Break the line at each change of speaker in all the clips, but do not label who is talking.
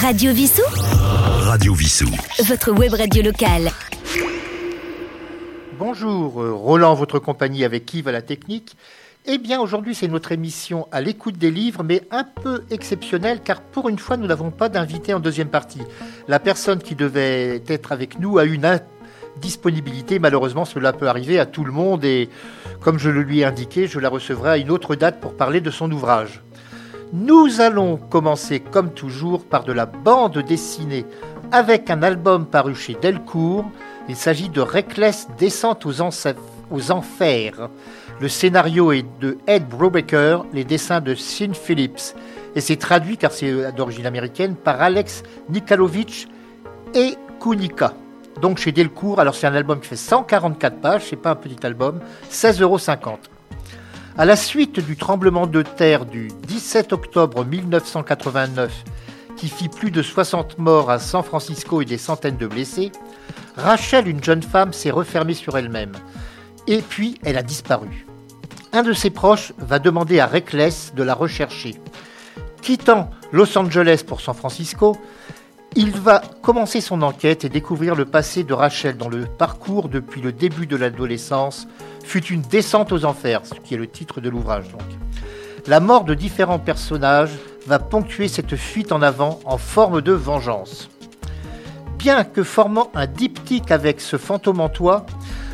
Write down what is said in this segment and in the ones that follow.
Radio Vissou
Radio Vissou.
Votre web radio locale.
Bonjour, euh, Roland, votre compagnie avec Yves à la technique. Eh bien, aujourd'hui, c'est notre émission à l'écoute des livres, mais un peu exceptionnelle, car pour une fois, nous n'avons pas d'invité en deuxième partie. La personne qui devait être avec nous a une indisponibilité. Malheureusement, cela peut arriver à tout le monde, et comme je le lui ai indiqué, je la recevrai à une autre date pour parler de son ouvrage. Nous allons commencer, comme toujours, par de la bande dessinée avec un album paru chez Delcourt. Il s'agit de Reckless Descente aux, Enfers. Le scénario est de Ed Brubaker, les dessins de Sean Phillips. Et c'est traduit, car c'est d'origine américaine, par Alex Nikalovic et Kunika. Donc chez Delcourt, alors c'est un album qui fait 144 pages, c'est pas un petit album, 16,50 euros. À la suite du tremblement de terre du 17 octobre 1989, qui fit plus de 60 morts à San Francisco et des centaines de blessés, Rachel, une jeune femme, s'est refermée sur elle-même. Et puis, elle a disparu. Un de ses proches va demander à Reckless de la rechercher. Quittant Los Angeles pour San Francisco, il va commencer son enquête et découvrir le passé de Rachel dans le parcours depuis le début de l'adolescence fut une descente aux enfers, ce qui est le titre de l'ouvrage. La mort de différents personnages va ponctuer cette fuite en avant en forme de vengeance. Bien que formant un diptyque avec ce fantôme en toi,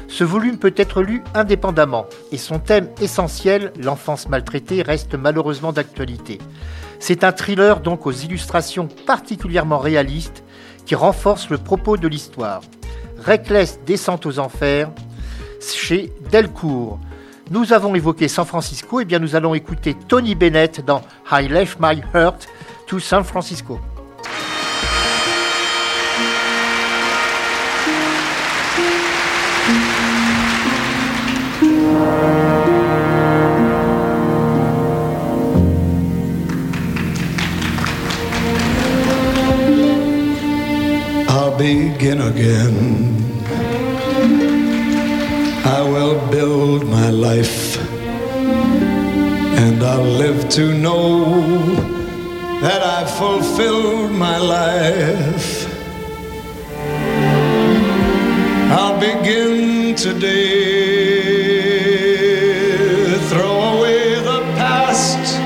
ce volume peut être lu indépendamment et son thème essentiel, l'enfance maltraitée, reste malheureusement d'actualité. C'est un thriller donc aux illustrations particulièrement réalistes qui renforcent le propos de l'histoire. Reckless descente aux enfers chez Delcourt. Nous avons évoqué San Francisco, et eh bien nous allons écouter Tony Bennett dans I Left My Heart to San Francisco.
I will build my life, and I'll live to know that I've fulfilled my life. I'll begin today, throw away the past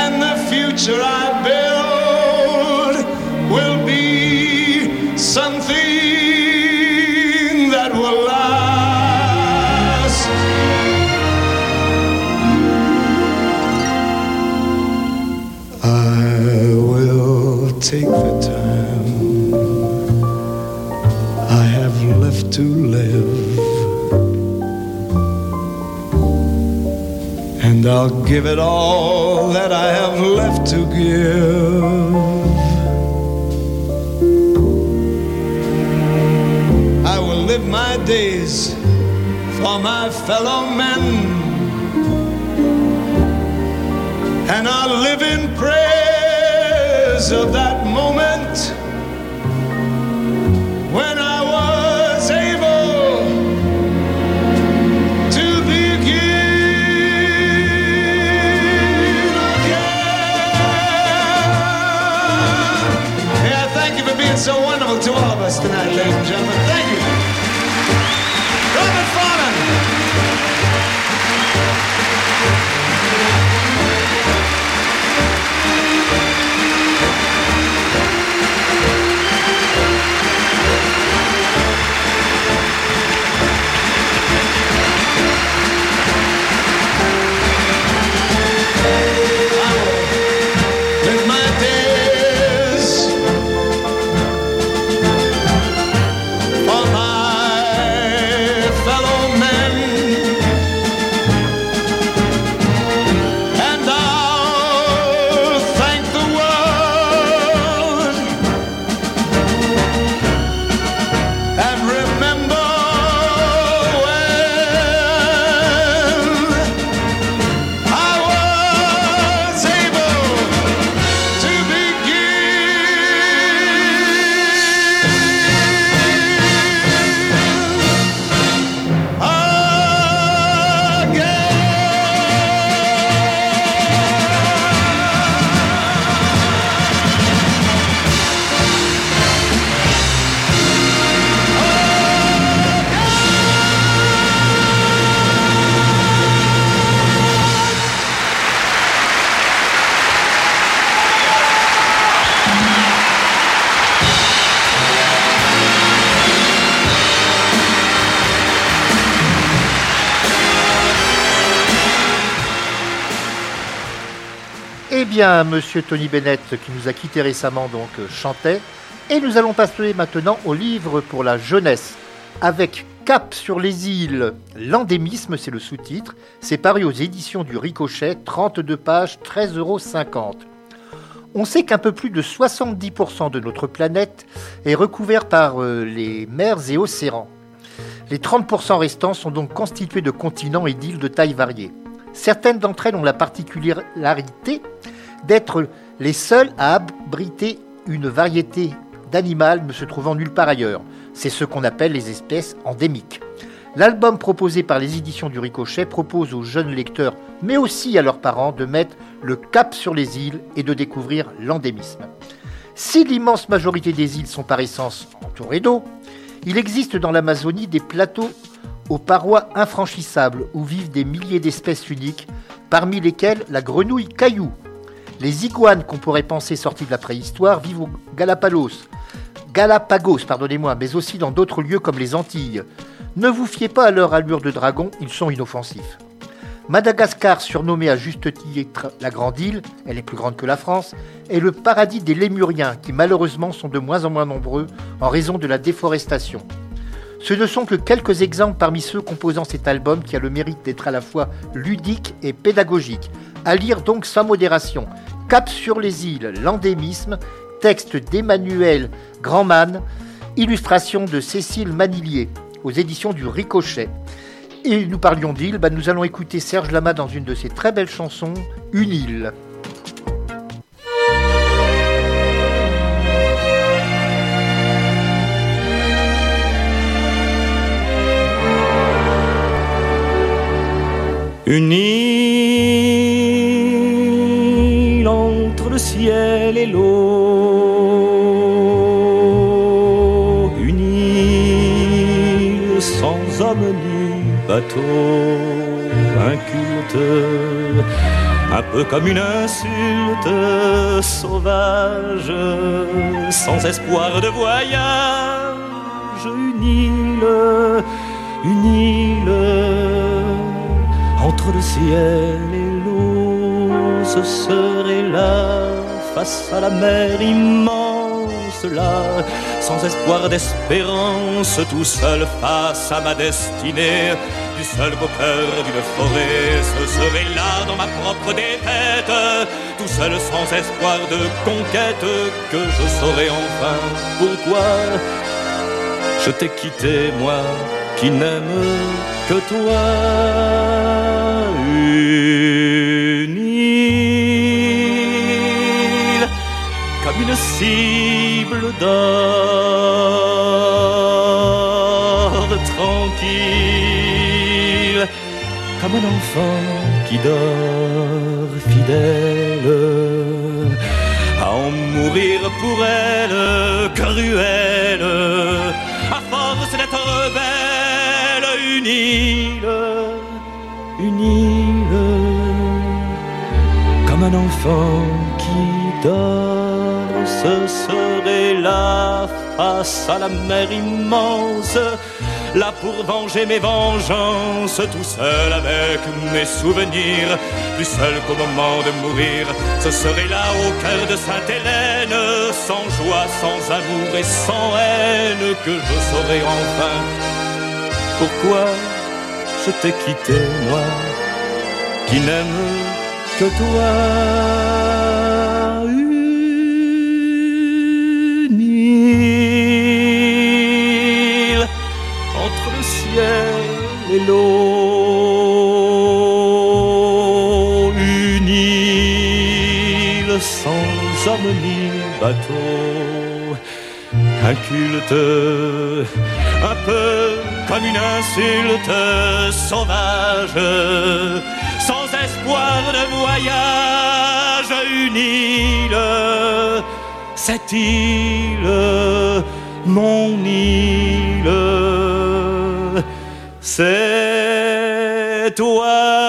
and the future I And I'll give it all that I have left to give. I will live my days for my fellow men. And I'll live in praise of that moment tonight, ladies and gentlemen.
Monsieur Tony Bennett, qui nous a quittés récemment, donc euh, chantait. Et nous allons passer maintenant au livre pour la jeunesse, avec Cap sur les îles, l'endémisme, c'est le sous-titre. C'est paru aux éditions du Ricochet, 32 pages, 13,50 euros. On sait qu'un peu plus de 70% de notre planète est recouvert par euh, les mers et océans. Les 30% restants sont donc constitués de continents et d'îles de taille variée. Certaines d'entre elles ont la particularité d'être les seules à abriter une variété d'animaux ne se trouvant nulle part ailleurs. C'est ce qu'on appelle les espèces endémiques. L'album proposé par les éditions du Ricochet propose aux jeunes lecteurs, mais aussi à leurs parents, de mettre le cap sur les îles et de découvrir l'endémisme. Si l'immense majorité des îles sont par essence entourées d'eau, il existe dans l'Amazonie des plateaux aux parois infranchissables où vivent des milliers d'espèces uniques, parmi lesquelles la grenouille caillou. Les iguanes qu'on pourrait penser sorties de la préhistoire vivent aux Galapagos, Galapagos, pardonnez-moi, mais aussi dans d'autres lieux comme les Antilles. Ne vous fiez pas à leur allure de dragon, ils sont inoffensifs. Madagascar, surnommée à juste titre la Grande Île, elle est plus grande que la France, est le paradis des lémuriens qui malheureusement sont de moins en moins nombreux en raison de la déforestation. Ce ne sont que quelques exemples parmi ceux composant cet album qui a le mérite d'être à la fois ludique et pédagogique. À lire donc sans modération. Cap sur les îles, l'endémisme, texte d'Emmanuel Grandman, illustration de Cécile Manillier aux éditions du Ricochet. Et nous parlions d'île, bah, nous allons écouter Serge Lama dans une de ses très belles chansons, Une île.
Une île le ciel et l'eau. Une île sans homme ni bateau. Un culte, un peu comme une insulte sauvage, sans espoir de voyage. Une île, une île entre le ciel et l'eau, ce serait là, face à la mer immense, là, sans espoir d'espérance, tout seul face à ma destinée, du seul beau cœur d'une forêt, ce serait là dans ma propre défaite, tout seul sans espoir de conquête, que je saurais enfin pourquoi je t'ai quitté, moi qui n'aime que toi. Une cible d'or tranquille, comme un enfant qui dort fidèle. À en mourir pour elle, cruelle, à force d'être belle, une île, une île, comme un enfant qui dort, ce serait là face à la mer immense, là pour venger mes vengeances, tout seul avec mes souvenirs, plus seul qu'au moment de mourir, ce serait là au cœur de Sainte-Hélène, sans joie, sans amour et sans haine, que je saurais enfin pourquoi je t'ai quitté, moi, qui n'aime que toi. Un peu comme une insulte sauvage, sans espoir de voyage, une île, cette île, mon île, c'est toi.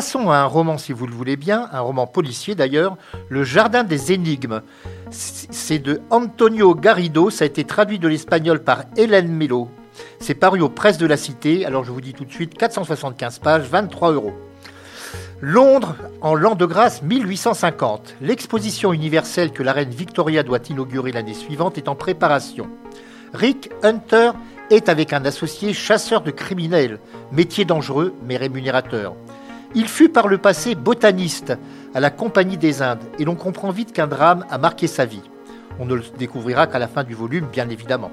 Passons à un roman, si vous le voulez bien, un roman policier d'ailleurs, Le Jardin des Énigmes. C'est de Antonio Garrido, ça a été traduit de l'espagnol par Hélène Melo. C'est paru aux presses de la Cité, alors je vous dis tout de suite, 475 pages, 23 euros. Londres, en l'an de grâce 1850. L'exposition universelle que la reine Victoria doit inaugurer l'année suivante est en préparation. Rick Hunter est avec un associé chasseur de criminels, métier dangereux mais rémunérateur. Il fut par le passé botaniste à la Compagnie des Indes et l'on comprend vite qu'un drame a marqué sa vie. On ne le découvrira qu'à la fin du volume, bien évidemment.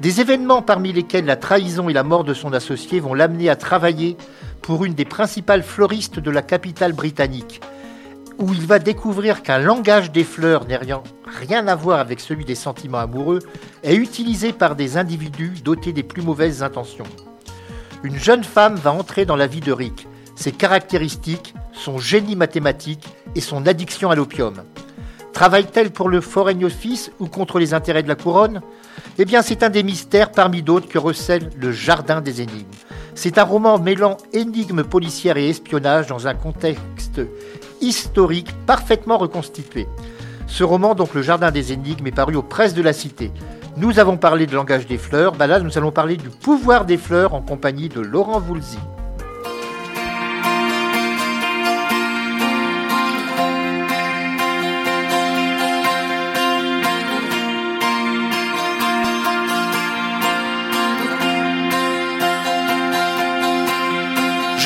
Des événements parmi lesquels la trahison et la mort de son associé vont l'amener à travailler pour une des principales floristes de la capitale britannique, où il va découvrir qu'un langage des fleurs n'ayant rien à voir avec celui des sentiments amoureux est utilisé par des individus dotés des plus mauvaises intentions. Une jeune femme va entrer dans la vie de Rick, ses caractéristiques, son génie mathématique et son addiction à l'opium. Travaille-t-elle pour le Foreign Office ou contre les intérêts de la couronne? Eh bien, c'est un des mystères parmi d'autres que recèle le Jardin des énigmes. C'est un roman mêlant énigmes policières et espionnage dans un contexte historique parfaitement reconstitué. Ce roman, donc Le Jardin des énigmes, est paru aux presses de la Cité. Nous avons parlé de langage des fleurs, bah là nous allons parler du pouvoir des fleurs en compagnie de Laurent Voulzy.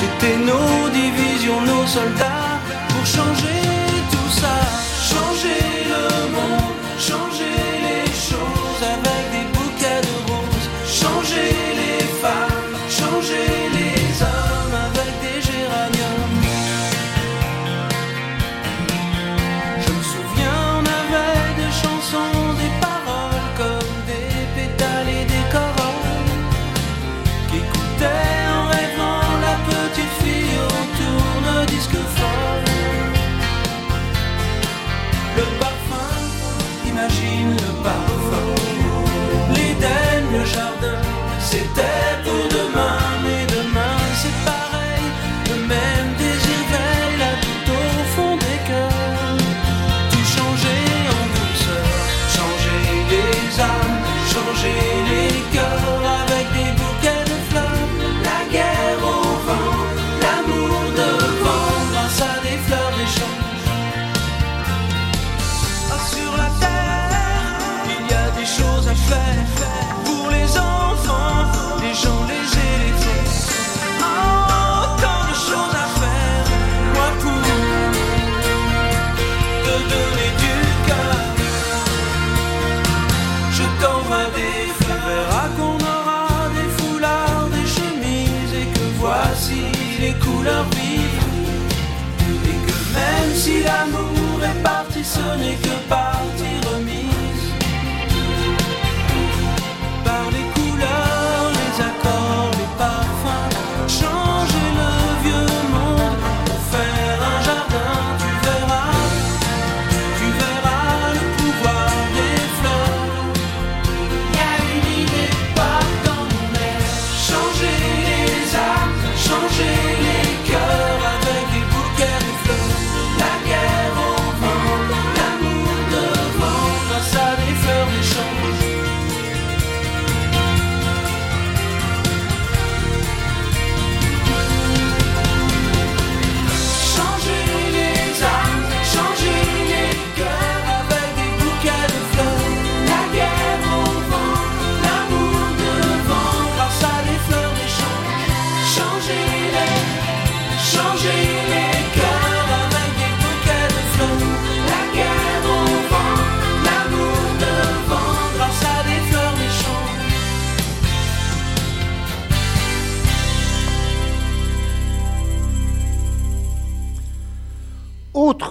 C'était nos divisions, nos soldats pour changer tout ça, changer même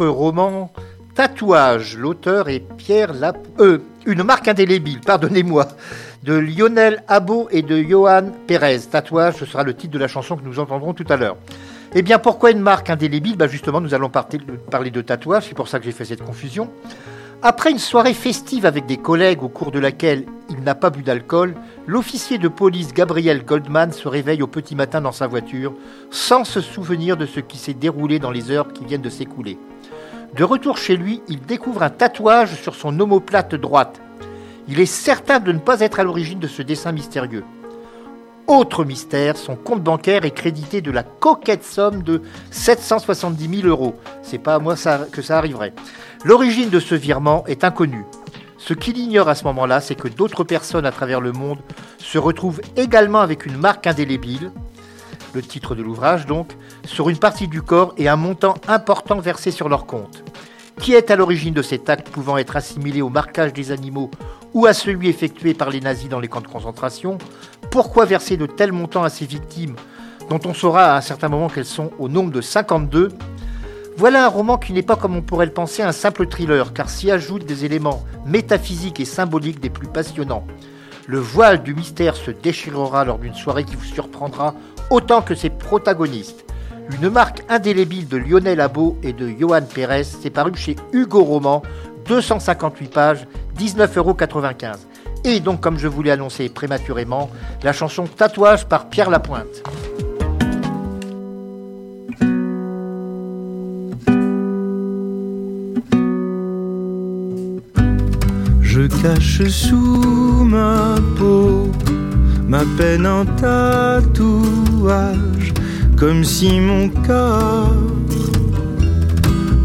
Roman, Tatouage. L'auteur est Pierre Lap... euh, Une marque indélébile, pardonnez-moi, de Lionel Abo et de Johan Perez. Tatouage, ce sera le titre de la chanson que nous entendrons tout à l'heure. Eh bien, pourquoi une marque indélébile? Bah Justement, nous allons parler de tatouage, c'est pour ça que j'ai fait cette confusion. Après une soirée festive avec des collègues au cours de laquelle il n'a pas bu d'alcool, l'officier de police Gabriel Goldman se réveille au petit matin dans sa voiture, sans se souvenir de ce qui s'est déroulé dans les heures qui viennent de s'écouler. De retour chez lui, il découvre un tatouage sur son omoplate droite. Il est certain de ne pas être à l'origine de ce dessin mystérieux. Autre mystère, son compte bancaire est crédité de la coquette somme de 770 000 euros. C'est pas à moi que ça arriverait. L'origine de ce virement est inconnue. Ce qu'il ignore à ce moment-là, c'est que d'autres personnes à travers le monde se retrouvent également avec une marque indélébile, le titre de l'ouvrage donc, sur une partie du corps et un montant important versé sur leur compte. Qui est à l'origine de cet acte pouvant être assimilé au marquage des animaux ou à celui effectué par les nazis dans les camps de concentration Pourquoi verser de tels montants à ces victimes dont on saura à un certain moment qu'elles sont au nombre de 52 voilà un roman qui n'est pas, comme on pourrait le penser, un simple thriller, car s'y ajoutent des éléments métaphysiques et symboliques des plus passionnants. Le voile du mystère se déchirera lors d'une soirée qui vous surprendra autant que ses protagonistes. Une marque indélébile de Lionel Abo et de Johan Pérez s'est paru chez Hugo Roman, 258 pages, 19,95 euros. Et donc, comme je vous l'ai annoncé prématurément, la chanson Tatouage par Pierre Lapointe.
Je cache sous ma peau ma peine en tatouage, comme si mon corps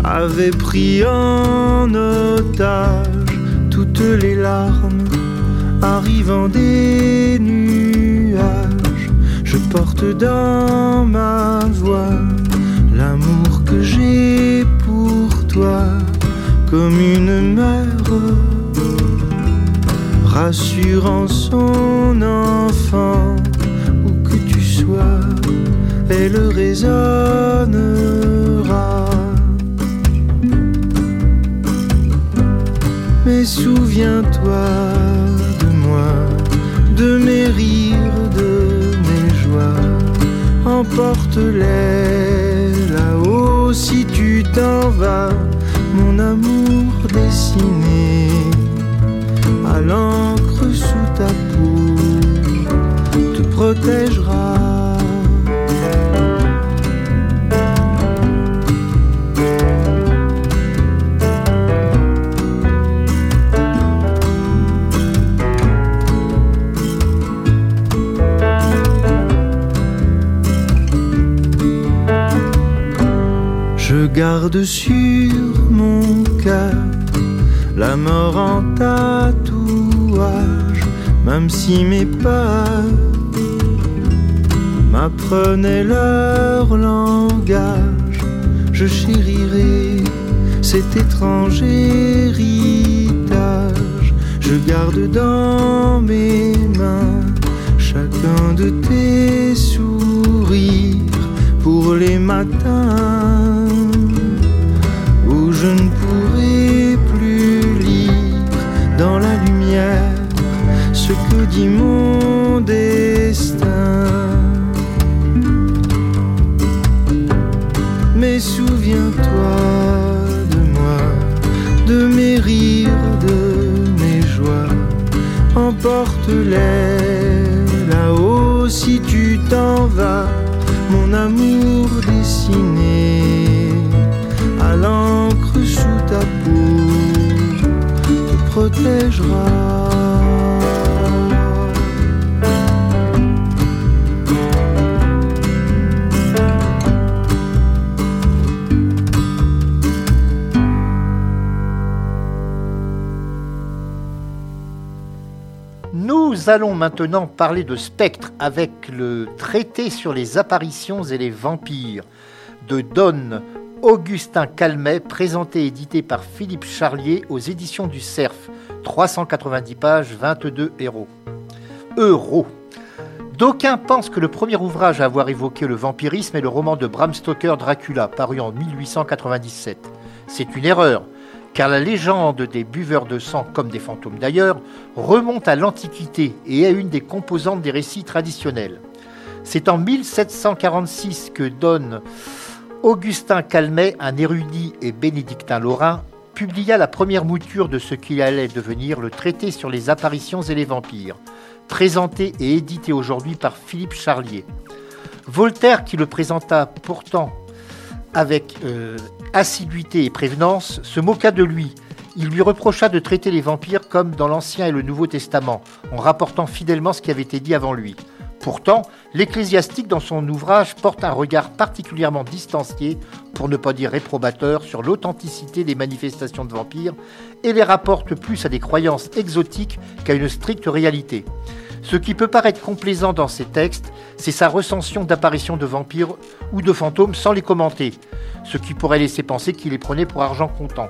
avait pris en otage toutes les larmes arrivant des nuages. Je porte dans ma voix l'amour que j'ai pour toi, comme une mère rassurant son enfant, elle résonnera. Mais souviens-toi de moi, de mes rires, de mes joies, emporte-les là-haut si tu t'en vas, mon amour dessiné à l'encre sous ta peau te protégera. Garde sur mon cœur la mort en tatouage, même si mes peurs m'apprenaient leur langage, je chérirai cet étrange héritage. Je garde dans mes mains chacun de tes sourires pour les matins emporte-les
Nous allons maintenant parler de spectre avec le traité sur les apparitions et les vampires de Don Augustin Calmet, présenté et édité par Philippe Charlier aux éditions du Cerf. 390 pages, 22 euros. Euros. D'aucuns pensent que le premier ouvrage à avoir évoqué le vampirisme est le roman de Bram Stoker Dracula, paru en 1897. C'est une erreur, car la légende des buveurs de sang, comme des fantômes d'ailleurs, remonte à l'Antiquité et est une des composantes des récits traditionnels. C'est en 1746 que donne Augustin Calmet, un érudit et bénédictin lorrain, publia la première mouture de ce qui allait devenir le traité sur les apparitions et les vampires, présenté et édité aujourd'hui par Philippe Charlier. Voltaire, qui le présenta pourtant avec euh, assiduité et prévenance, se moqua de lui. Il lui reprocha de traiter les vampires comme dans l'Ancien et le Nouveau Testament, en rapportant fidèlement ce qui avait été dit avant lui. Pourtant, l'ecclésiastique dans son ouvrage porte un regard particulièrement distancié, pour ne pas dire réprobateur, sur l'authenticité des manifestations de vampires et les rapporte plus à des croyances exotiques qu'à une stricte réalité. Ce qui peut paraître complaisant dans ces textes, c'est sa recension d'apparitions de vampires ou de fantômes sans les commenter, ce qui pourrait laisser penser qu'il les prenait pour argent comptant.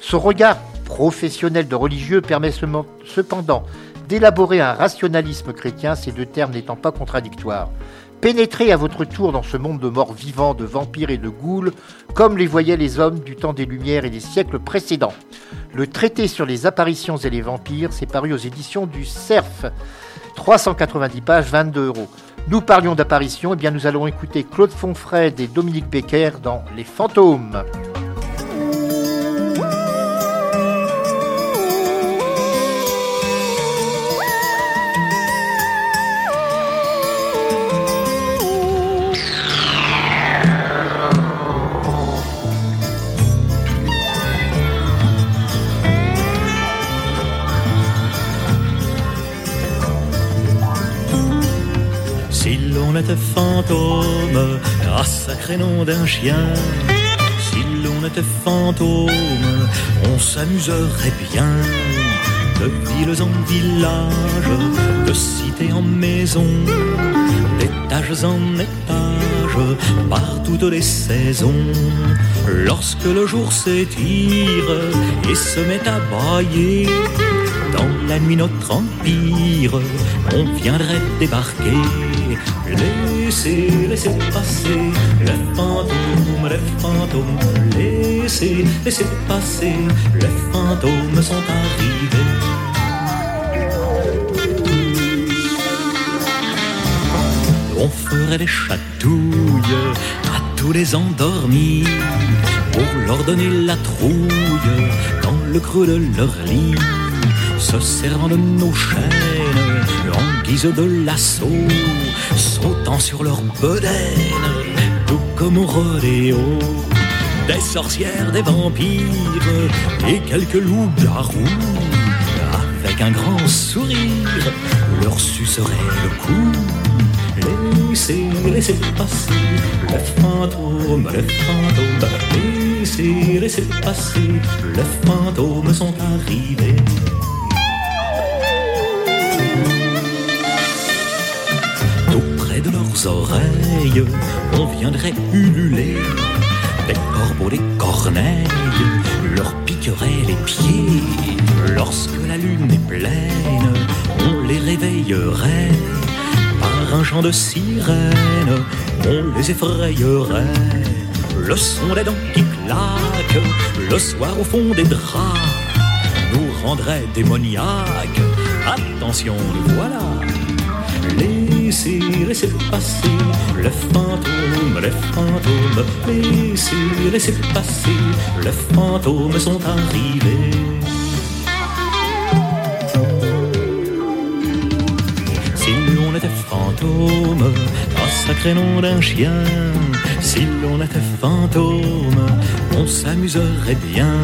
Son regard professionnel de religieux permet cependant d'élaborer un rationalisme chrétien, ces deux termes n'étant pas contradictoires. Pénétrez à votre tour dans ce monde de morts vivants, de vampires et de ghouls, comme les voyaient les hommes du temps des Lumières et des siècles précédents. Le traité sur les apparitions et les vampires s'est paru aux éditions du CERF. 390 pages, 22 euros. Nous parlions d'apparitions, et eh bien nous allons écouter Claude Fonfred et Dominique Becker dans Les Fantômes.
Fantôme, à sacré nom d'un chien. Si l'on était fantôme, on s'amuserait bien. De villes en villages, de cité en maison, d'étages en étages, par toutes les saisons. Lorsque le jour s'étire et se met à brailler, dans la nuit notre empire, on viendrait débarquer. Laissez, laissez passer les fantômes, les fantômes. Laissez, laissez passer, les fantômes sont arrivés. On ferait des chatouilles à tous les endormis pour leur donner la trouille dans le creux de leur lit se servant de nos chaînes en guise de lasso, sautant sur leur bedaine, tout comme au rodéo. Des sorcières, des vampires et quelques loups-garous, avec un grand sourire, leur sucerait le cou. Laissez, laissez passer les fantômes, les fantômes. Laissez, laissez passer, les fantômes sont arrivés. Oreilles, on viendrait ululer. Des corbeaux, des corneilles, leur piquerait les pieds. Lorsque la lune est pleine, on les réveillerait. Par un chant de sirène, on les effrayerait. Le son des dents qui claquent, le soir au fond des draps, nous rendrait démoniaques. Attention, nous voilà Laissez, laissez passer le fantôme, les fantômes. Laissez, laissez passer, les fantômes sont arrivés. Si l'on était fantôme, un sacré nom d'un chien. Si l'on était fantôme, on s'amuserait bien.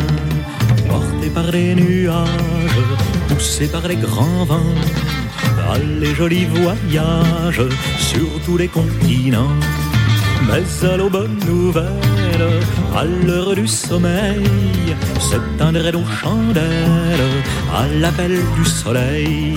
Porté par les nuages, poussé par les grands vents les jolis voyages sur tous les continents. Mais à bonne nouvelle, à l'heure du sommeil, s'éteindrait nos chandelles à l'appel du soleil.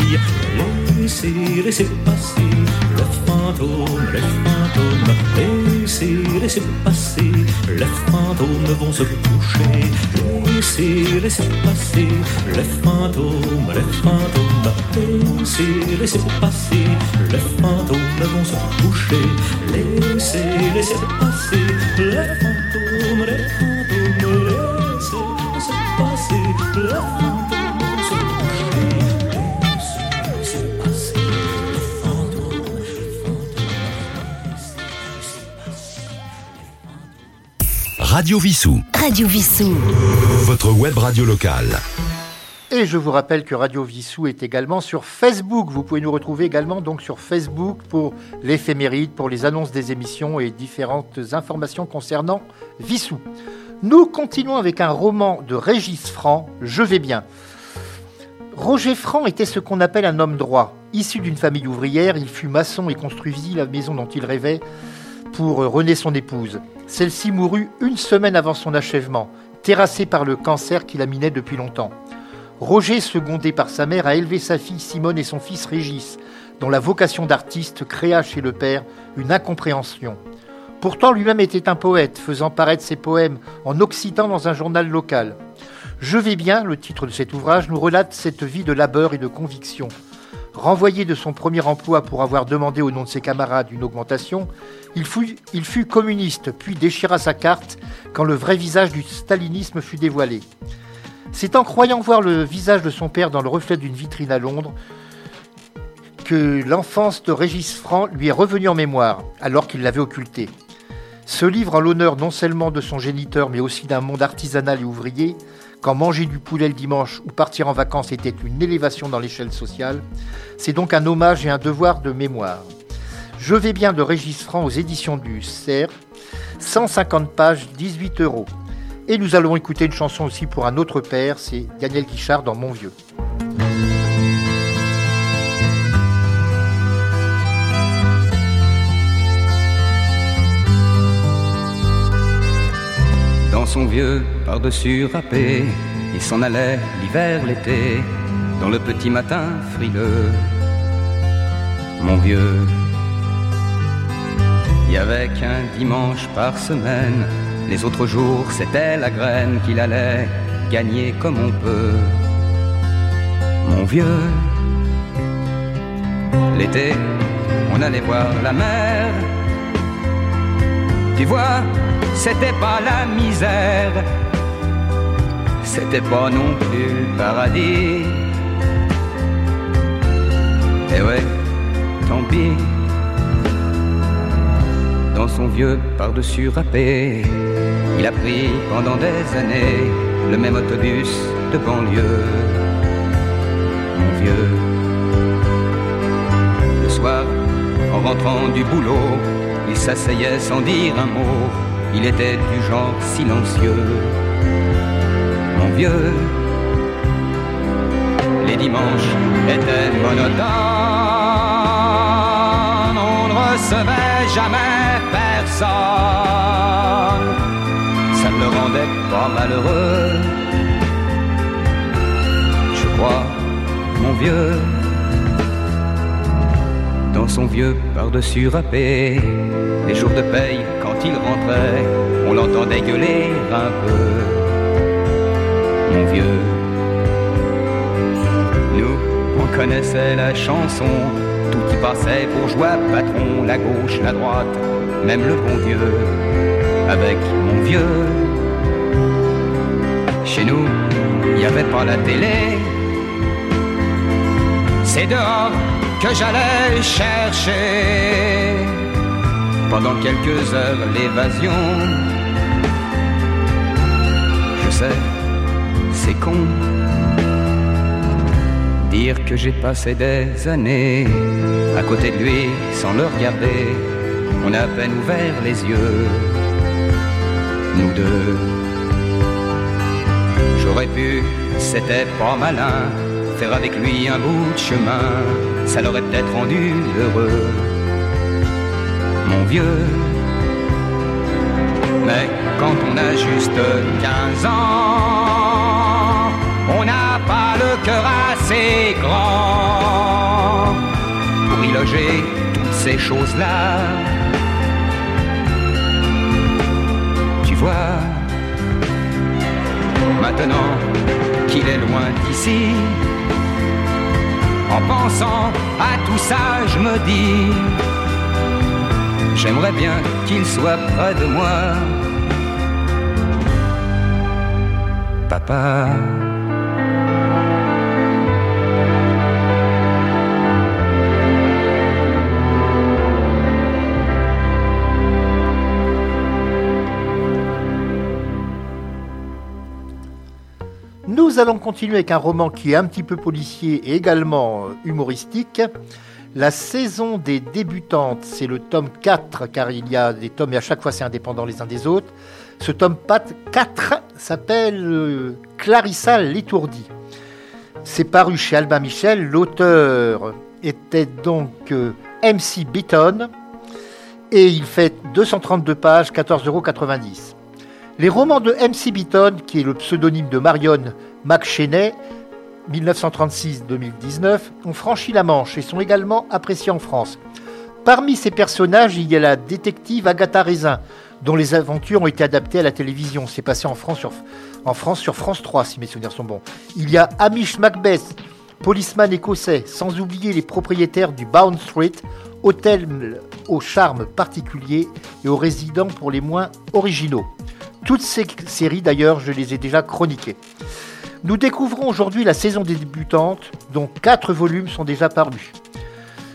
Laissez, laissez passer le fantôme, les fantômes. Laissez, laissez passer, les fantômes vont se coucher. Laissez, laissez passer les fantômes, les fantômes. Laissez, laissez passer les fantômes vont se coucher. Laissez, laissez passer les fantômes, les fantômes. Laissez, laissez passer les fantômes.
Radio Vissou.
Radio Vissou.
Votre web radio locale.
Et je vous rappelle que Radio Vissou est également sur Facebook. Vous pouvez nous retrouver également donc sur Facebook pour l'éphéméride, pour les annonces des émissions et différentes informations concernant Vissou. Nous continuons avec un roman de Régis Franc, Je vais bien. Roger Franc était ce qu'on appelle un homme droit. Issu d'une famille ouvrière, il fut maçon et construisit la maison dont il rêvait pour Renée son épouse. Celle-ci mourut une semaine avant son achèvement, terrassée par le cancer qui la minait depuis longtemps. Roger, secondé par sa mère, a élevé sa fille Simone et son fils Régis, dont la vocation d'artiste créa chez le père une incompréhension. Pourtant, lui-même était un poète, faisant paraître ses poèmes en occitan dans un journal local. Je vais bien, le titre de cet ouvrage, nous relate cette vie de labeur et de conviction. Renvoyé de son premier emploi pour avoir demandé au nom de ses camarades une augmentation, il fut, communiste, puis déchira sa carte quand le vrai visage du stalinisme fut dévoilé. C'est en croyant voir le visage de son père dans le reflet d'une vitrine à Londres que l'enfance de Régis Franc lui est revenue en mémoire, alors qu'il l'avait occulté. Ce livre en l'honneur non seulement de son géniteur, mais aussi d'un monde artisanal et ouvrier, quand manger du poulet le dimanche ou partir en vacances était une élévation dans l'échelle sociale, c'est donc un hommage et un devoir de mémoire. Je vais bien de Régis aux éditions du CERF, 150 pages, 18 euros. Et nous allons écouter une chanson aussi pour un autre père, c'est Daniel Guichard dans Mon Vieux.
Son vieux par-dessus râpé, il s'en allait l'hiver, l'été, dans le petit matin frileux. Mon vieux, il y avait qu'un dimanche par semaine, les autres jours c'était la graine qu'il allait gagner comme on peut. Mon vieux, l'été, on allait voir la mer. Tu vois, c'était pas la misère, c'était pas non plus le paradis. Et ouais, tant pis. Dans son vieux par-dessus râpé, il a pris pendant des années le même autobus de banlieue. Mon vieux, le soir, en rentrant du boulot, il s'asseyait sans dire un mot. Il était du genre silencieux. Mon vieux, les dimanches étaient monotones. On ne recevait jamais personne. Ça ne le rendait pas malheureux. Je crois, mon vieux, son vieux par-dessus râpé. Les jours de paye, quand il rentrait, on l'entendait gueuler un peu. Mon vieux, nous, on connaissait la chanson, tout y passait, bourgeois, patron, la gauche, la droite, même le bon Dieu, avec mon vieux. Chez nous, il n'y avait pas la télé, c'est dehors que j'allais chercher pendant quelques heures l'évasion. Je sais, c'est con dire que j'ai passé des années à côté de lui sans le regarder. On a à peine ouvert les yeux, nous deux. J'aurais pu, c'était pas malin, faire avec lui un bout de chemin, ça l'aurait peut-être rendu heureux mon vieux. Mais quand on a juste 15 ans, on n'a pas le cœur assez grand pour y loger toutes ces choses-là. Tu vois, maintenant qu'il est loin d'ici, en pensant à tout ça, je me dis J'aimerais bien qu'il soit près de moi. Papa.
Allons continuer avec un roman qui est un petit peu policier et également euh, humoristique. La saison des débutantes, c'est le tome 4, car il y a des tomes et à chaque fois c'est indépendant les uns des autres. Ce tome 4 s'appelle euh, Clarissa l'étourdie. C'est paru chez Albin Michel. L'auteur était donc euh, MC Beaton et il fait 232 pages, 14,90 euros. Les romans de MC Beaton, qui est le pseudonyme de Marion McCheney, 1936-2019, ont franchi la Manche et sont également appréciés en France. Parmi ces personnages, il y a la détective Agatha Raisin, dont les aventures ont été adaptées à la télévision. C'est passé en France, sur, France sur France 3, si mes souvenirs sont bons. Il y a Hamish Macbeth, policeman écossais, sans oublier les propriétaires du Bound Street, hôtel au charme particulier et aux résidents pour les moins originaux. Toutes ces séries, d'ailleurs, je les ai déjà chroniquées. Nous découvrons aujourd'hui la saison des débutantes, dont quatre volumes sont déjà parus.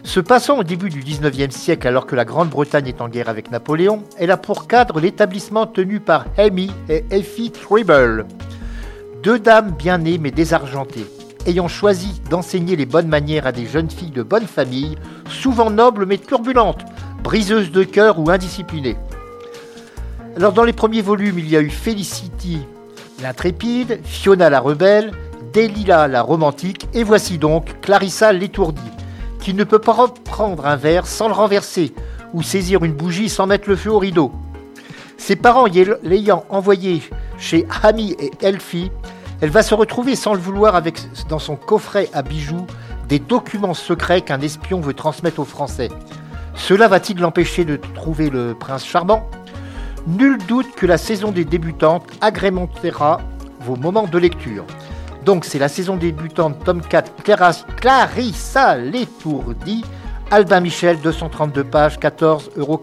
Se passant au début du 19e siècle, alors que la Grande-Bretagne est en guerre avec Napoléon, elle a pour cadre l'établissement tenu par Amy et Effie Tribble, deux dames bien nées mais désargentées, ayant choisi d'enseigner les bonnes manières à des jeunes filles de bonne famille, souvent nobles mais turbulentes, briseuses de cœur ou indisciplinées. Alors dans les premiers volumes, il y a eu Felicity l'intrépide, Fiona la rebelle, Delilah la romantique, et voici donc Clarissa l'étourdie, qui ne peut pas reprendre un verre sans le renverser, ou saisir une bougie sans mettre le feu au rideau. Ses parents l'ayant envoyée chez Amy et Elfie, elle va se retrouver sans le vouloir avec dans son coffret à bijoux des documents secrets qu'un espion veut transmettre aux Français. Cela va-t-il l'empêcher de trouver le prince charmant? Nul doute que la saison des débutantes agrémentera vos moments de lecture. Donc c'est la saison débutante, tome 4, Clarissa l'étourdie, Albin Michel, 232 pages, 14,90 euros.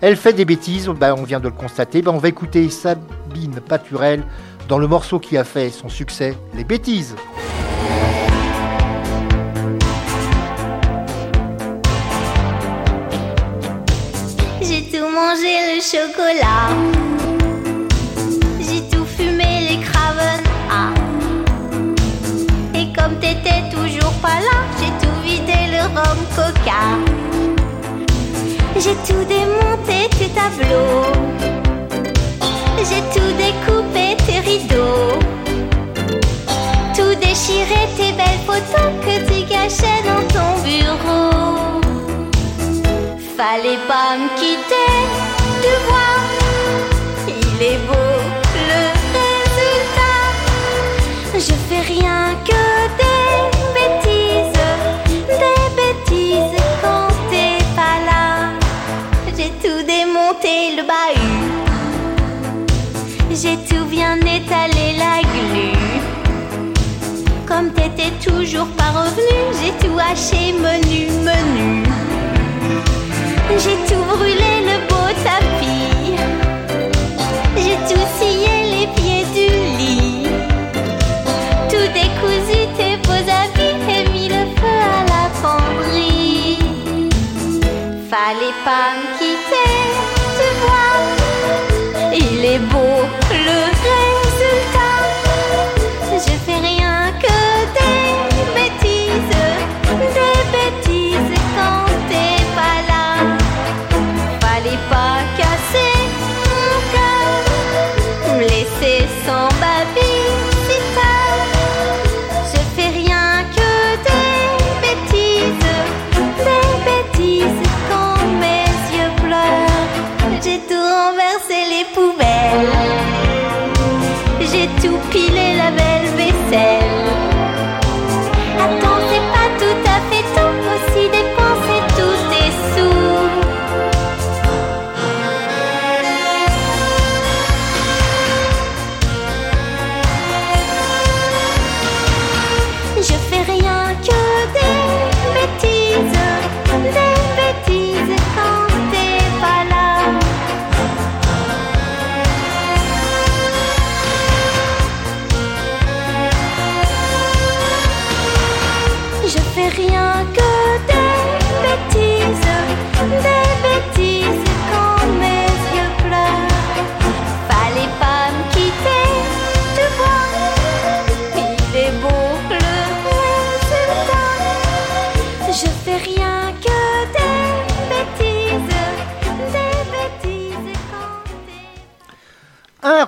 Elle fait des bêtises, ben, on vient de le constater. Ben, on va écouter Sabine Paturel dans le morceau qui a fait son succès, Les bêtises.
Mangé le chocolat. J'ai tout fumé les craven. Ah. Et comme t'étais toujours pas là, j'ai tout vidé le rhum coca. J'ai tout démonté tes tableaux. J'ai tout découpé tes rideaux. Tout déchiré tes belles photos Fallait pas me quitter, tu vois, il est beau le résultat. Je fais rien que des bêtises, des bêtises quand t'es pas là. J'ai tout démonté le bahut, j'ai tout bien étalé la glu. Comme t'étais toujours pas revenu, j'ai tout haché menu, menu. J'ai tout brûlé le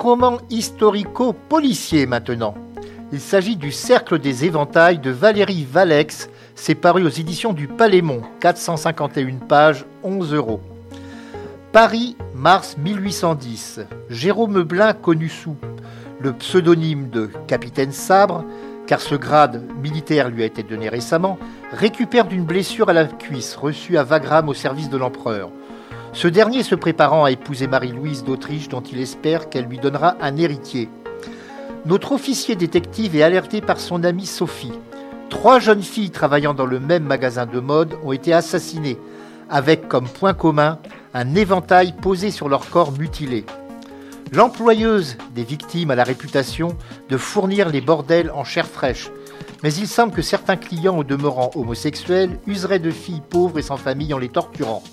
roman historico-policier maintenant. Il s'agit du Cercle des éventails de Valérie Valex. C'est paru aux éditions du Palémon, 451 pages, 11 euros. Paris, mars 1810. Jérôme Blin, connu sous le pseudonyme de Capitaine Sabre, car ce grade militaire lui a été donné récemment, récupère d'une blessure à la cuisse reçue à Wagram au service de l'empereur. Ce dernier se préparant à épouser Marie-Louise d'Autriche dont il espère qu'elle lui donnera un héritier. Notre officier détective est alerté par son amie Sophie. Trois jeunes filles travaillant dans le même magasin de mode ont été assassinées, avec comme point commun un éventail posé sur leur corps mutilé. L'employeuse des victimes a la réputation de fournir les bordels en chair fraîche, mais il semble que certains clients au demeurant homosexuels useraient de filles pauvres et sans famille en les torturant.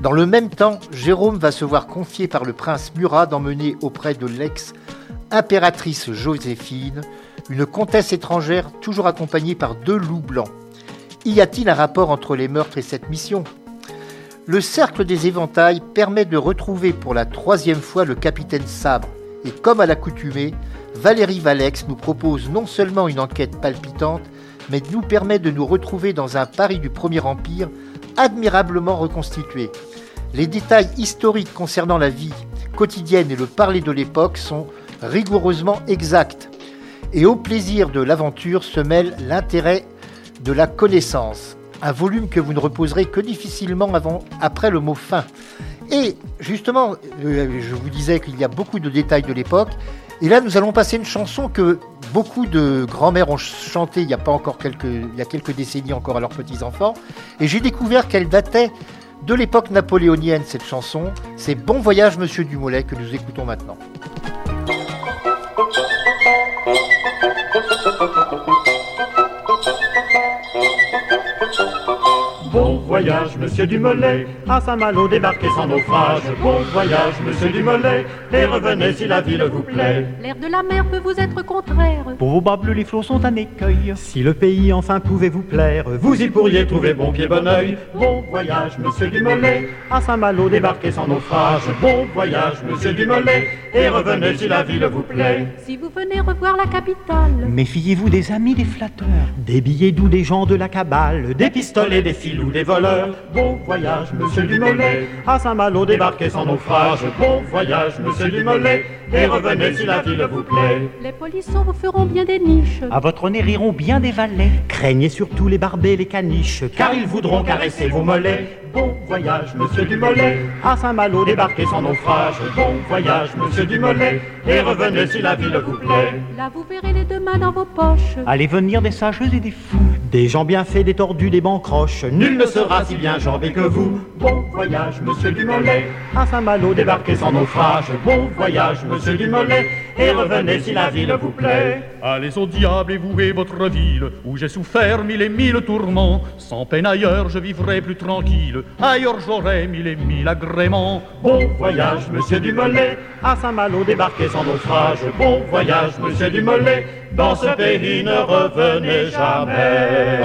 Dans le même temps, Jérôme va se voir confier par le prince Murat d'emmener auprès de l'ex-impératrice Joséphine une comtesse étrangère toujours accompagnée par deux loups blancs. Y a-t-il un rapport entre les meurtres et cette mission? Le cercle des éventails permet de retrouver pour la troisième fois le capitaine Sabre, et comme à l'accoutumée, Valérie Valex nous propose non seulement une enquête palpitante, mais nous permet de nous retrouver dans un Paris du Premier Empire admirablement reconstitué. Les détails historiques concernant la vie quotidienne et le parler de l'époque sont rigoureusement exacts. Et au plaisir de l'aventure se mêle l'intérêt de la connaissance. Un volume que vous ne reposerez que difficilement avant, après le mot fin. Et justement, euh, je vous disais qu'il y a beaucoup de détails de l'époque. Et là, nous allons passer une chanson que beaucoup de grands-mères ont chantée il y a pas encore quelques, il y a quelques décennies encore à leurs petits-enfants. Et j'ai découvert qu'elle datait de l'époque napoléonienne, cette chanson. C'est Bon Voyage, Monsieur Dumollet, que nous écoutons maintenant.
Voyage, monsieur Dumollet, à Saint-Malo débarquez sans naufrage. Bon voyage, monsieur Dumollet, et revenez si la ville vous plaît.
L'air de la mer peut vous être contraire.
Pour vos bas bleus, les flots sont un écueil. Si le pays enfin pouvait vous plaire,
Vous y pourriez trouver bon pied, bon oeil. Bon voyage, monsieur Dumollet,
à Saint-Malo
débarquez sans naufrage. Bon voyage, monsieur Dumollet, et revenez si la ville vous plaît.
Si vous venez revoir la capitale,
Méfiez-vous des amis des flatteurs, des billets doux des gens de la cabale,
Des pistolets, des filous, des voleurs. Bon voyage, monsieur Dumollet,
à Saint-Malo
débarquez sans naufrage. Bon voyage, monsieur Dumollet, et revenez si la ville vous plaît.
les polissons vous feront bien des niches.
À votre nez riront bien des valets. Craignez surtout les barbets, les caniches,
Car ils voudront caresser vos mollets. Bon voyage, monsieur Dumollet,
à Saint-Malo
débarquez sans naufrage. Bon voyage, monsieur Dumollet, et revenez si la ville vous plaît.
Là vous verrez les deux mains dans vos poches.
Allez venir des sageux et des fous, des gens bien faits, des tordus, des bancroches.
Nul ne sera si bien jambé que vous. Bon voyage, monsieur Dumollet,
à Saint-Malo
débarquez sans naufrage. Bon voyage, monsieur Dumollet, et revenez si la ville vous plaît.
Allez au diable et vouez votre ville, où j'ai souffert mille et mille tourments. Sans peine ailleurs, je vivrai plus tranquille. Ailleurs, j'aurai mille et mille agréments.
Bon voyage, monsieur Dumollet,
à Saint-Malo
débarquez sans naufrage. Bon voyage, monsieur Dumollet, dans ce pays ne revenez jamais.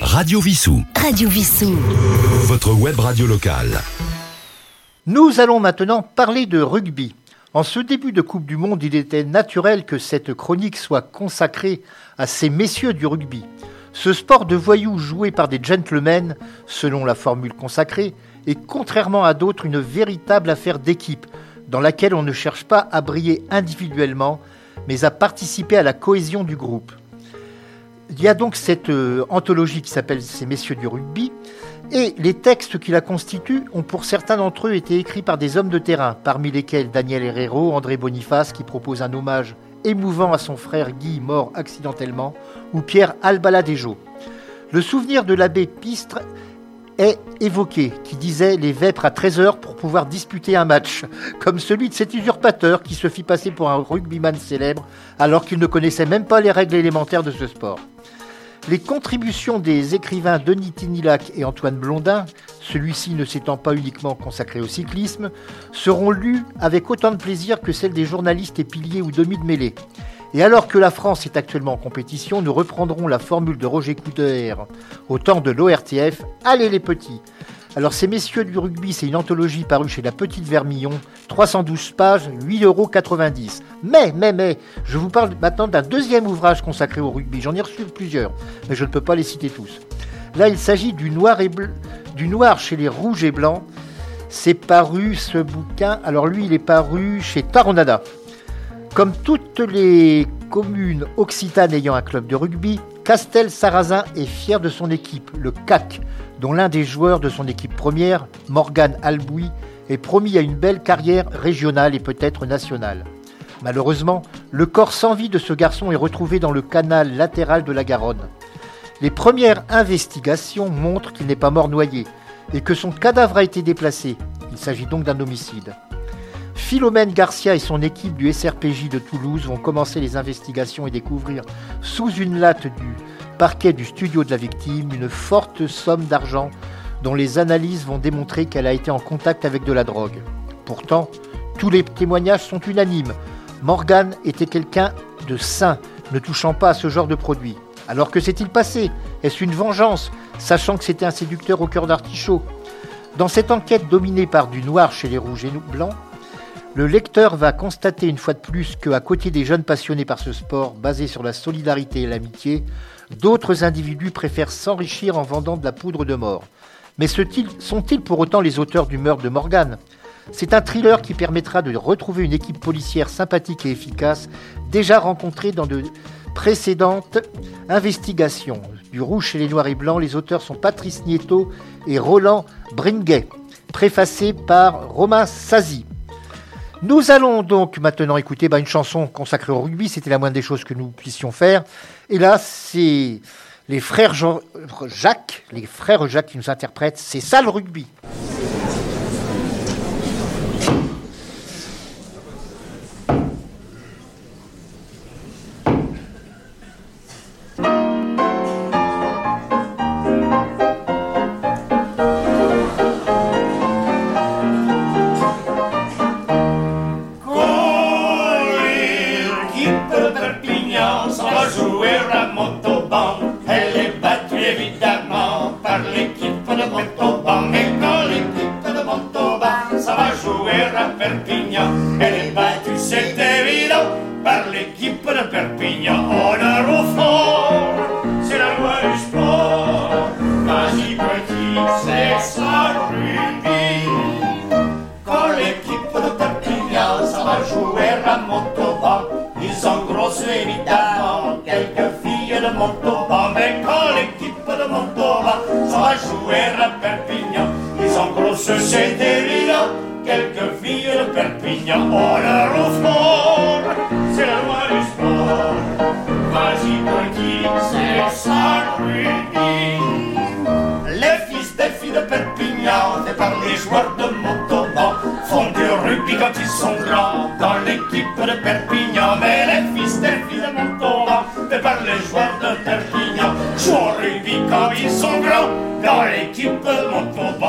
Radio Vissou.
Radio Vissou.
Votre web radio locale.
Nous allons maintenant parler de rugby. En ce début de Coupe du Monde, il était naturel que cette chronique soit consacrée à ces messieurs du rugby. Ce sport de voyous joué par des gentlemen, selon la formule consacrée, est contrairement à d'autres une véritable affaire d'équipe, dans laquelle on ne cherche pas à briller individuellement, mais à participer à la cohésion du groupe. Il y a donc cette euh, anthologie qui s'appelle Ces messieurs du rugby, et les textes qui la constituent ont pour certains d'entre eux été écrits par des hommes de terrain, parmi lesquels Daniel Herrero, André Boniface qui propose un hommage émouvant à son frère Guy mort accidentellement, ou Pierre Albaladejo. Le souvenir de l'abbé Pistre est évoqué, qui disait les vêpres à 13 heures pour pouvoir disputer un match, comme celui de cet usurpateur qui se fit passer pour un rugbyman célèbre alors qu'il ne connaissait même pas les règles élémentaires de ce sport. Les contributions des écrivains Denis Tinilac et Antoine Blondin, celui-ci ne s'étant pas uniquement consacré au cyclisme, seront lues avec autant de plaisir que celles des journalistes et piliers ou demi de mêlée. Et alors que la France est actuellement en compétition, nous reprendrons la formule de Roger Couder au temps de l'ORTF. Allez les petits alors ces messieurs du rugby, c'est une anthologie parue chez la Petite Vermillon, 312 pages, 8,90 euros. Mais, mais, mais, je vous parle maintenant d'un deuxième ouvrage consacré au rugby. J'en ai reçu plusieurs, mais je ne peux pas les citer tous. Là, il s'agit du noir, et du noir chez les rouges et blancs. C'est paru ce bouquin. Alors lui, il est paru chez Taronada. Comme toutes les communes occitanes ayant un club de rugby, Castel-Sarrazin est fier de son équipe, le CAC, dont l'un des joueurs de son équipe première, Morgan Albouy, est promis à une belle carrière régionale et peut-être nationale. Malheureusement, le corps sans vie de ce garçon est retrouvé dans le canal latéral de la Garonne. Les premières investigations montrent qu'il n'est pas mort noyé et que son cadavre a été déplacé. Il s'agit donc d'un homicide. Philomène Garcia et son équipe du SRPJ de Toulouse vont commencer les investigations et découvrir sous une latte du parquet du studio de la victime une forte somme d'argent dont les analyses vont démontrer qu'elle a été en contact avec de la drogue. Pourtant, tous les témoignages sont unanimes. Morgan était quelqu'un de sain, ne touchant pas à ce genre de produit. Alors que s'est-il passé? Est-ce une vengeance, sachant que c'était un séducteur au cœur d'artichaut? Dans cette enquête dominée par du noir chez les rouges et blancs, le lecteur va constater une fois de plus qu'à côté des jeunes passionnés par ce sport basé sur la solidarité et l'amitié, d'autres individus préfèrent s'enrichir en vendant de la poudre de mort. Mais sont-ils pour autant les auteurs du meurtre de Morgan C'est un thriller qui permettra de retrouver une équipe policière sympathique et efficace, déjà rencontrée dans de précédentes investigations. Du Rouge chez les Noirs et Blancs, les auteurs sont Patrice Nieto et Roland Bringuet, préfacé par Romain Sazi. Nous allons donc maintenant écouter bah, une chanson consacrée au rugby, c'était la moindre des choses que nous puissions faire. Et là, c'est les frères Jacques, les frères Jacques qui nous interprètent, c'est ça le rugby.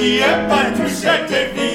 qui est pas touché.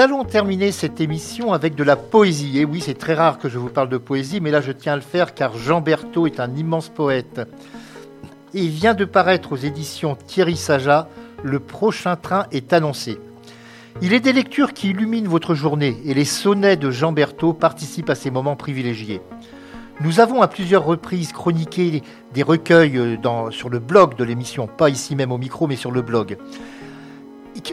Allons terminer cette émission avec de la poésie. Et oui, c'est très rare que je vous parle de poésie, mais là je tiens à le faire car Jean Berthaud est un immense poète. il vient de paraître aux éditions Thierry Saja. Le prochain train est annoncé. Il est des lectures qui illuminent votre journée et les sonnets de Jean Berthaud participent à ces moments privilégiés. Nous avons à plusieurs reprises chroniqué des recueils sur le blog de l'émission, pas ici même au micro, mais sur le blog.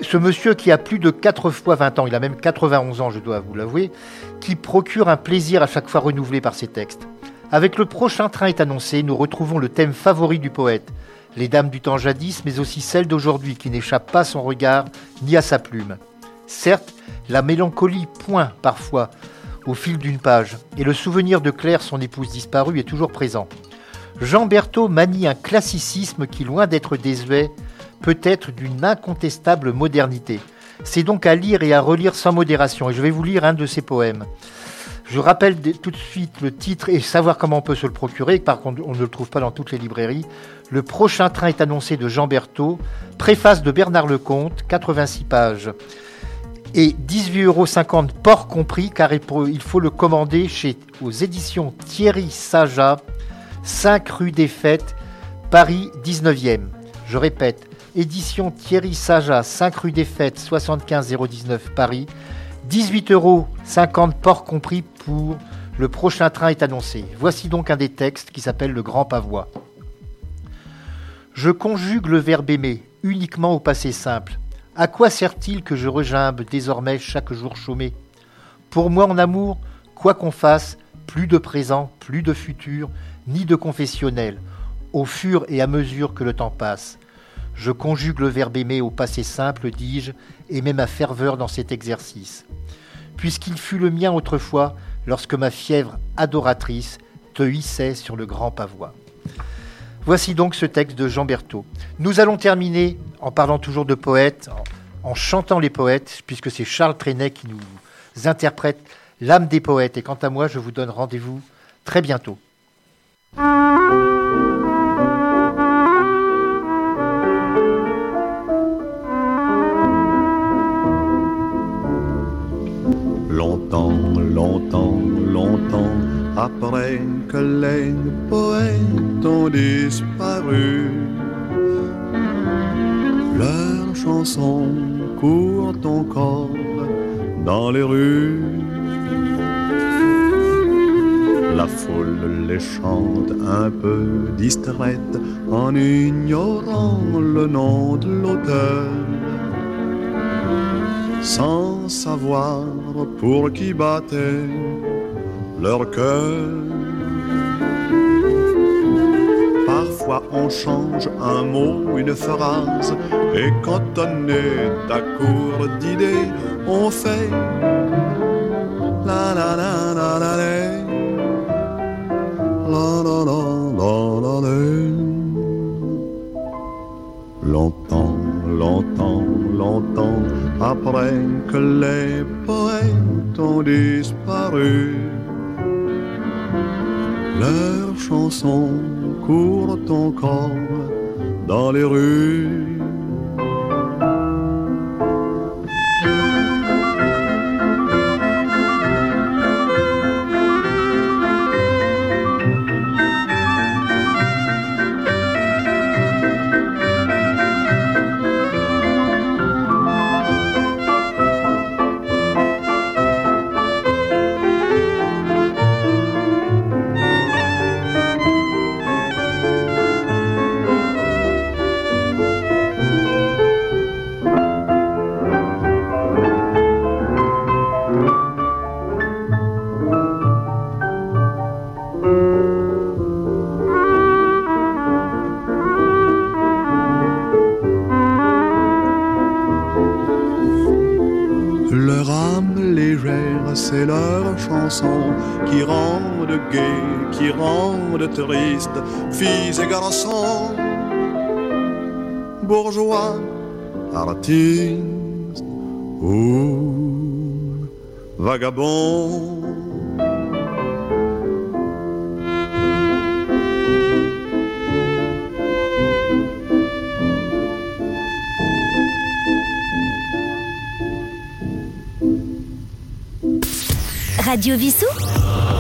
Ce monsieur qui a plus de 4 fois 20 ans, il a même 91 ans, je dois vous l'avouer, qui procure un plaisir à chaque fois renouvelé par ses textes. Avec le prochain train est annoncé, nous retrouvons le thème favori du poète, les dames du temps jadis, mais aussi celles d'aujourd'hui qui n'échappent pas à son regard ni à sa plume. Certes, la mélancolie pointe parfois au fil d'une page, et le souvenir de Claire, son épouse disparue, est toujours présent. Jean Berthaud manie un classicisme qui, loin d'être désuet, peut être d'une incontestable modernité. C'est donc à lire et à relire sans modération, et je vais vous lire un de ses poèmes. Je rappelle tout de suite le titre et savoir comment on peut se le procurer, par contre on ne le trouve pas dans toutes les librairies. Le prochain train est annoncé de Jean Berthaud, préface de Bernard Lecomte, 86 pages. Et 18,50 euros port compris, car il faut le commander chez, aux éditions Thierry Saja, 5 rue des Fêtes, Paris 19e. Je répète, édition Thierry Saja, 5 rue des Fêtes, 75 019 Paris, 18,50 euros port compris pour le prochain train est annoncé. Voici donc un des textes qui s'appelle Le Grand Pavois. Je conjugue le verbe aimer uniquement au passé simple. À quoi sert-il que je regimbe désormais chaque jour chômé? Pour moi en amour, quoi qu'on fasse, plus de présent, plus de futur, ni de confessionnel, au fur et à mesure que le temps passe. Je conjugue le verbe aimer au passé simple, dis-je, et mets ma ferveur dans cet exercice. Puisqu'il fut le mien autrefois, lorsque ma fièvre adoratrice te hissait sur le grand pavois. Voici donc ce texte de Jean Berthaud. Nous allons terminer en parlant toujours de poètes, en, chantant les poètes, puisque c'est Charles Trenet qui nous interprète l'âme des poètes. Et quant à moi, je vous donne rendez-vous très bientôt.
Après que les poètes ont disparu, leurs chansons courent encore dans les rues. La foule les chante un peu distraite en ignorant le nom de l'auteur sans savoir pour qui battait leur cœur. Parfois on change un mot, une phrase, et quand on est à court d'idées, on fait la la la la la la la la la la Longtemps, longtemps, longtemps après que les poètes ont disparu, leurs chansons courent encore dans les rues. Qui rendent gai, qui rendent triste, filles et garçons, bourgeois, artistes ou vagabonds.
Radio Vissou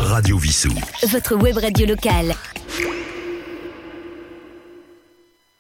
Radio Vissou.
Votre web radio locale.